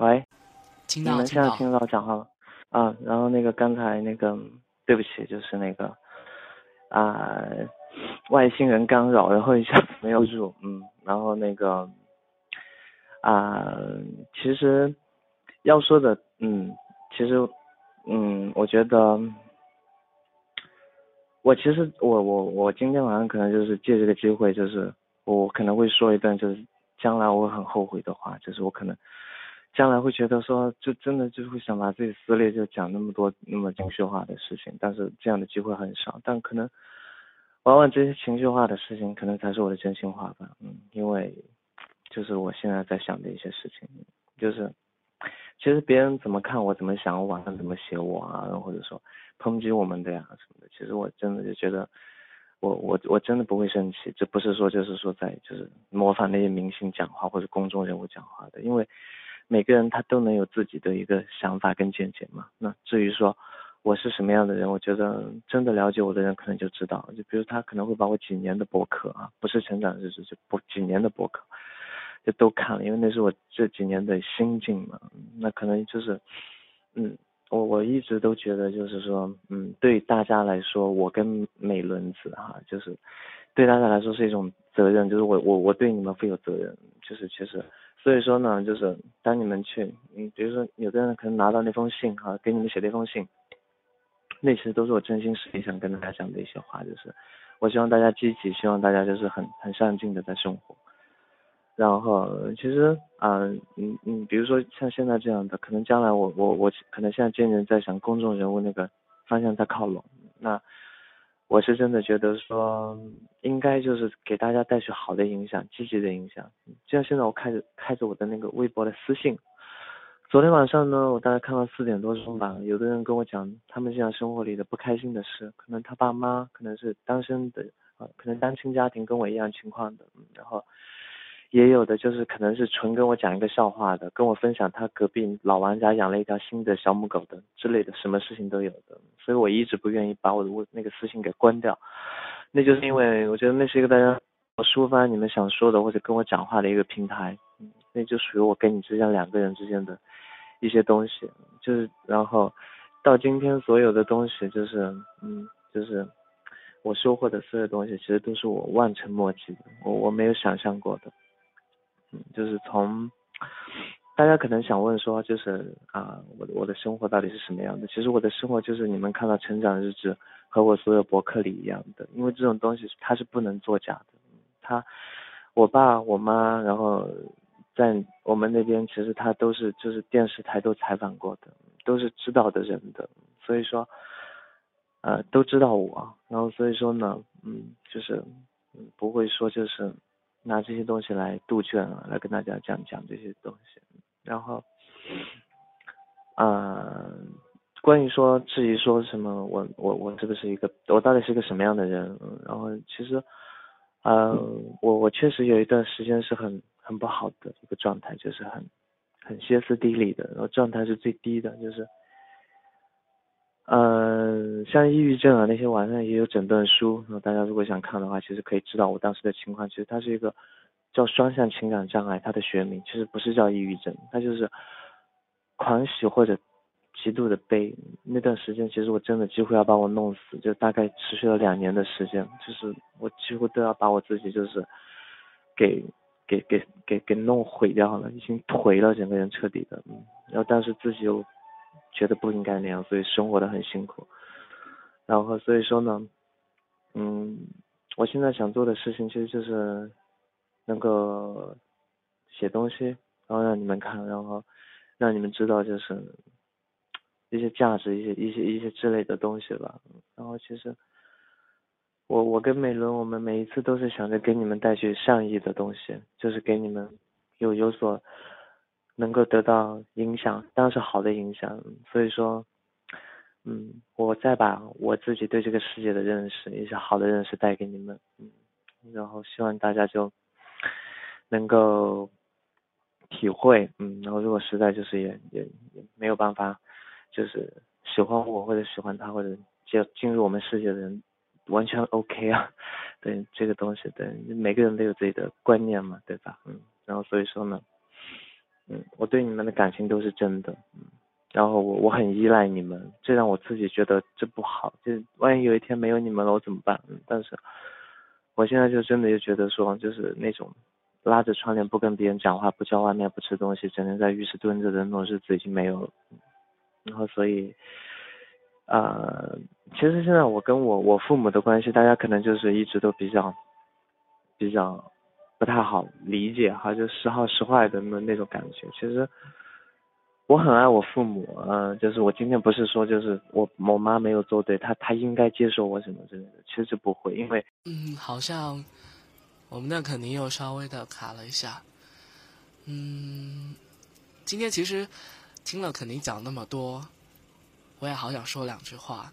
喂，听你们现在听到我讲话吗啊？然后那个刚才那个，对不起，就是那个啊、外星人干扰，然后一下子没有入，嗯，然后那个啊、其实要说的，嗯，其实嗯，我觉得我其实我我我今天晚上可能就是借这个机会，就是我可能会说一段就是将来我会很后悔的话，就是我可能将来会觉得说，就真的就是会想把自己撕裂，就讲那么多那么情绪化的事情，但是这样的机会很少，但可能往往这些情绪化的事情，可能才是我的真心话吧，嗯，因为就是我现在在想的一些事情，就是其实别人怎么看我，怎么想我，网上怎么写我啊，或者说抨击我们的呀什么的，其实我真的就觉得。我我我真的不会生气，这不是说就是说在就是模仿那些明星讲话或者公众人物讲话的，因为每个人他都能有自己的一个想法跟见解嘛。那至于说我是什么样的人，我觉得真的了解我的人可能就知道，就比如他可能会把我几年的博客啊，不是成长日志，就博几年的博客，就都看了，因为那是我这几年的心境嘛。那可能就是，嗯。我我一直都觉得，就是说，嗯，对大家来说，我跟美轮子哈，就是对大家来说是一种责任，就是我我我对你们负有责任，就是其实，所以说呢，就是当你们去，嗯，比如说有的人可能拿到那封信哈，给你们写那封信，那其实都是我真心实意想跟大家讲的一些话，就是我希望大家积极，希望大家就是很很上进的在生活。然后其实啊、嗯嗯，比如说像现在这样的，可能将来我我我可能现在渐渐在向公众人物那个方向在靠拢。那我是真的觉得说，应该就是给大家带去好的影响，积极的影响。就像现在我开着开着我的那个微博的私信，昨天晚上呢，我大概看到四点多钟吧，有的人跟我讲他们现在生活里的不开心的事，可能他爸妈可能是单身的，呃，可能单亲家庭跟我一样情况的，嗯，然后。也有的就是可能是纯跟我讲一个笑话的，跟我分享他隔壁老王家养了一条新的小母狗的之类的，什么事情都有的，所以我一直不愿意把我的微那个私信给关掉，那就是因为我觉得那是一个大家抒发你们想说的或者跟我讲话的一个平台，那就属于我跟你之间两个人之间的一些东西，就是然后到今天所有的东西就是嗯就是我收获的所有东西，其实都是我望尘莫及的，我我没有想象过的。就是从大家可能想问说，就是啊，我我的生活到底是什么样的？其实我的生活就是你们看到成长日志和我所有博客里一样的，因为这种东西它是不能作假的。他，我爸我妈，然后在我们那边，其实他都是就是电视台都采访过的，都是知道的人的，所以说，呃，都知道我，然后所以说呢，嗯，就是不会说就是。拿这些东西来杜撰啊，来跟大家讲讲这些东西。然后，呃，关于说至于说什么，我我我是不是一个，我到底是个什么样的人？然后其实，呃，我我确实有一段时间是很很不好的一个状态，就是很很歇斯底里的，然后状态是最低的，就是。像抑郁症啊那些网上也有诊断书，然后大家如果想看的话，其实可以知道我当时的情况。其实它是一个叫双向情感障碍，它的学名其实不是叫抑郁症，它就是狂喜或者极度的悲。那段时间其实我真的几乎要把我弄死，就大概持续了两年的时间，就是我几乎都要把我自己就是给给给给给弄毁掉了，已经颓了，整个人彻底的。嗯，然后但是自己又。觉得不应该那样，所以生活的很辛苦。然后所以说呢，嗯，我现在想做的事情其实就是能够写东西，然后让你们看，然后让你们知道就是一些价值、一些一些一些之类的东西吧。然后其实我我跟美伦，我们每一次都是想着给你们带去善意的东西，就是给你们有有所。能够得到影响，当然是好的影响。所以说，嗯，我再把我自己对这个世界的认识，一些好的认识带给你们，嗯，然后希望大家就能够体会，嗯，然后如果实在就是也也也没有办法，就是喜欢我或者喜欢他或者就进入我们世界的人，完全 OK 啊，对这个东西，对每个人都有自己的观念嘛，对吧？嗯，然后所以说呢。嗯，我对你们的感情都是真的，嗯，然后我我很依赖你们，这让我自己觉得这不好，就万一有一天没有你们了，我怎么办？但是我现在就真的就觉得说，就是那种拉着窗帘不跟别人讲话，不叫外卖，不吃东西，整天在浴室蹲着的那种日子已经没有了，然后所以，呃，其实现在我跟我我父母的关系，大家可能就是一直都比较比较。不太好理解哈，就时好时坏的那那种感觉。其实我很爱我父母，嗯，就是我今天不是说就是我我妈没有做对，她她应该接受我什么之类的，其实不会，因为嗯，好像我们的肯定又稍微的卡了一下。嗯，今天其实听了肯定讲那么多，我也好想说两句话，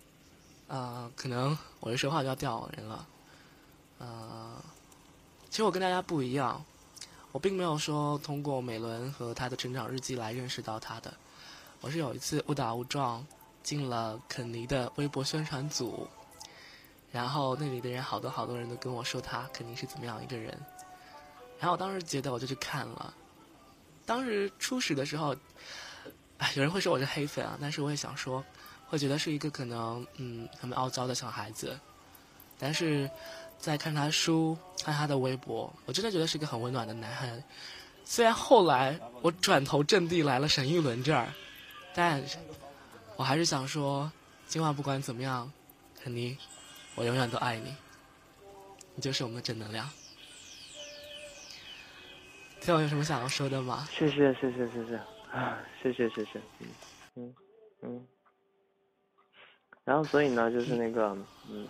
呃，可能我一说话就要掉人了，呃。其实我跟大家不一样，我并没有说通过美伦和他的成长日记来认识到他的。我是有一次误打误撞进了肯尼的微博宣传组，然后那里的人好多好多人都跟我说他肯定是怎么样一个人，然后我当时觉得我就去看了。当时初始的时候，哎，有人会说我是黑粉啊，但是我也想说，会觉得是一个可能嗯很傲娇的小孩子，但是。在看他书，看他的微博，我真的觉得是一个很温暖的男孩。虽然后来我转头阵地来了沈玉伦这儿，但我还是想说，今晚不管怎么样，肯尼，我永远都爱你。你就是我们的正能量。天王有什么想要说的吗？谢谢谢谢谢谢啊，谢谢谢谢，嗯嗯嗯。然后所以呢，就是那个嗯。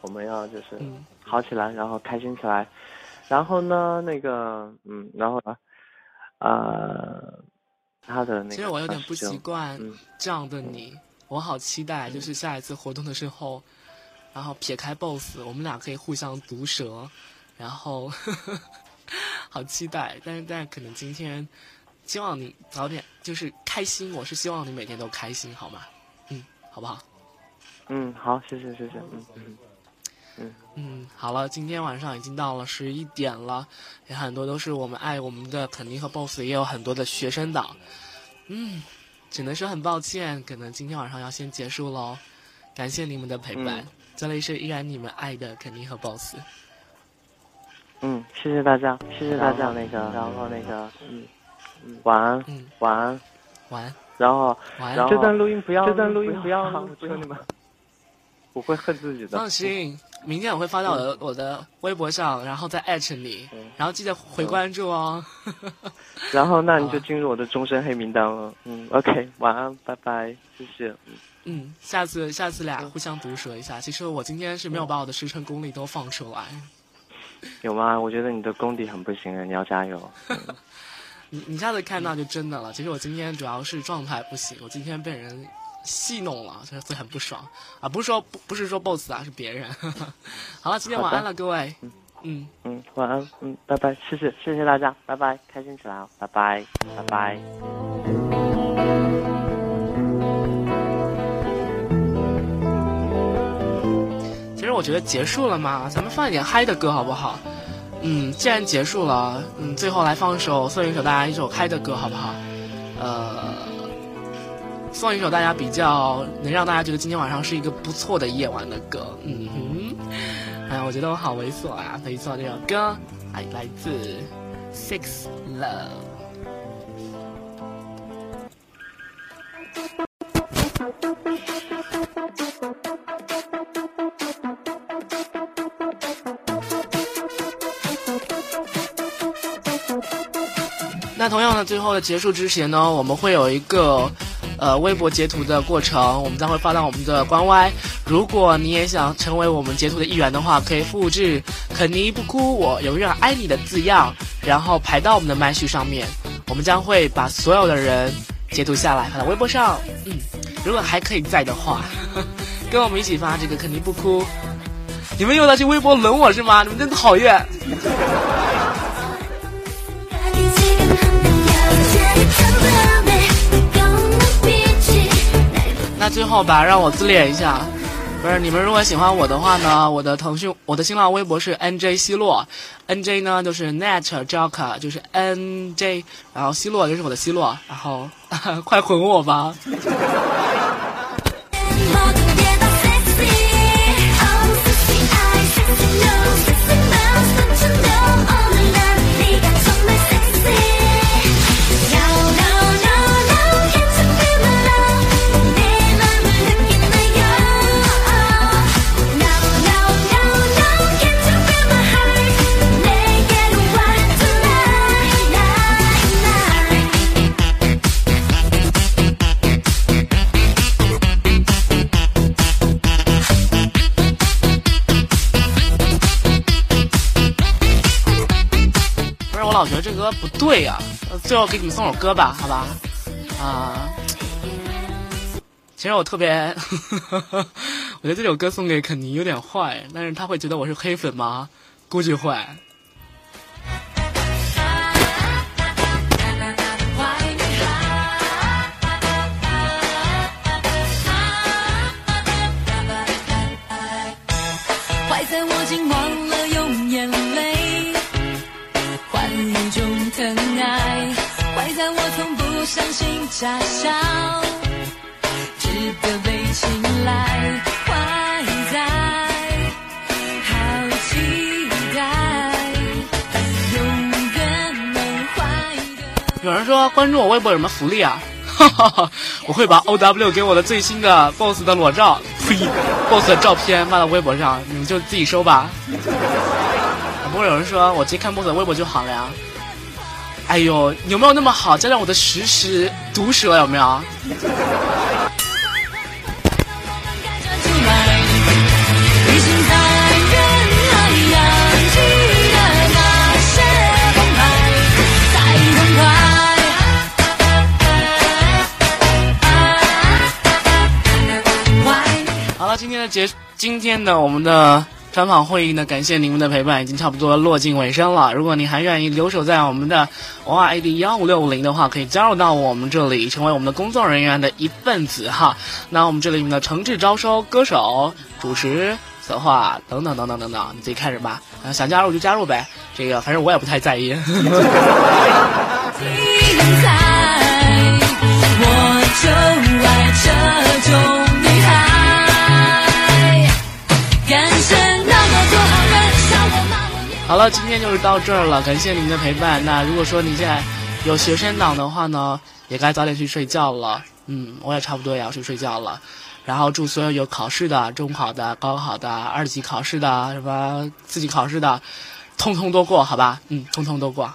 我们要就是好起来，然后开心起来，然后呢，那个嗯，然后啊，呃，他的那个其实我有点不习惯这样的你，我好期待就是下一次活动的时候，然后撇开 BOSS，我们俩可以互相毒舌，然后 好期待，但是但是可能今天希望你早点就是开心，我是希望你每天都开心，好吗？嗯，好不好？嗯，好，谢谢谢谢，嗯嗯。嗯好了，今天晚上已经到了十一点了，也很多都是我们爱我们的肯尼和 BOSS，也有很多的学生党。嗯，只能说很抱歉，可能今天晚上要先结束喽。感谢你们的陪伴，这里是依然你们爱的肯尼和 BOSS。嗯，谢谢大家，谢谢大家。那个，然后那个，嗯嗯，晚安，嗯，晚安，晚安。然后，晚安。这段录音不要，这段录音不要，我求你们。我会恨自己的。放心。明天我会发到我的我的微博上，然后再艾特你，然后记得回关注哦。然后那你就进入我的终身黑名单了。嗯，OK，晚安，拜拜，谢谢。嗯，下次下次俩互相毒舌一下。其实我今天是没有把我的时辰功力都放出来。有吗？我觉得你的功底很不行，你要加油。你你下次看到就真的了。其实我今天主要是状态不行，我今天被人。戏弄了，所以很不爽啊！不是说不不是说 boss 啊，是别人。好了，今天晚安了，各位。嗯嗯，晚安，嗯，拜拜，谢谢谢谢大家，拜拜，开心起来哦，拜拜拜拜。其实我觉得结束了嘛，咱们放一点嗨的歌好不好？嗯，既然结束了，嗯，最后来放一首，送一首大家一首嗨的歌好不好？呃。送一首大家比较能让大家觉得今天晚上是一个不错的夜晚的歌，嗯哼，哎呀，我觉得我好猥琐啊！可以送这首歌，来来自 Six Love。那同样的，最后的结束之前呢，我们会有一个。呃，微博截图的过程，我们将会发到我们的官微。如果你也想成为我们截图的一员的话，可以复制“肯尼不哭，我永远爱你”的字样，然后排到我们的麦序上面。我们将会把所有的人截图下来发到微博上。嗯，如果还可以在的话，跟我们一起发这个“肯尼不哭”。你们又在去微博冷我是吗？你们真讨厌。最后吧，让我自恋一下。不是你们如果喜欢我的话呢，我的腾讯我的新浪微博是 N J 西洛，N J 呢就是 Net Joker，就是 N J，然后西洛就是我的西洛，然后 快滚我吧。我老觉得这歌不对呀，最后给你们送首歌吧，好吧？啊，其实我特别，我觉得这首歌送给肯尼有点坏，但是他会觉得我是黑粉吗？估计会。我从不相信假笑，值得被青睐，坏在好期待，有人说关注我微博有什么福利啊？哈哈哈，我会把 O W 给我的最新的 BOSS 的裸照，呸，BOSS 的照片发到微博上，你们就自己收吧。不过有人说我直接看 BOSS 的微博就好了呀。哎呦，有没有那么好？加上我的实时毒舌有没有？好了，今天的结，今天的我们的。专访会议呢，感谢您们的陪伴，已经差不多落尽尾声了。如果你还愿意留守在我们的 O R A D 幺五六五零的话，可以加入到我们这里，成为我们的工作人员的一份子哈。那我们这里呢，诚挚招收歌手、主持、策划等等等等等等，你自己看着吧。想加入就加入呗，这个反正我也不太在意。今天就是到这儿了，感谢您的陪伴。那如果说你现在有学生党的话呢，也该早点去睡觉了。嗯，我也差不多也要去睡觉了。然后祝所有有考试的、中考的、高考的、二级考试的、什么四级考试的，通通都过，好吧？嗯，通通都过。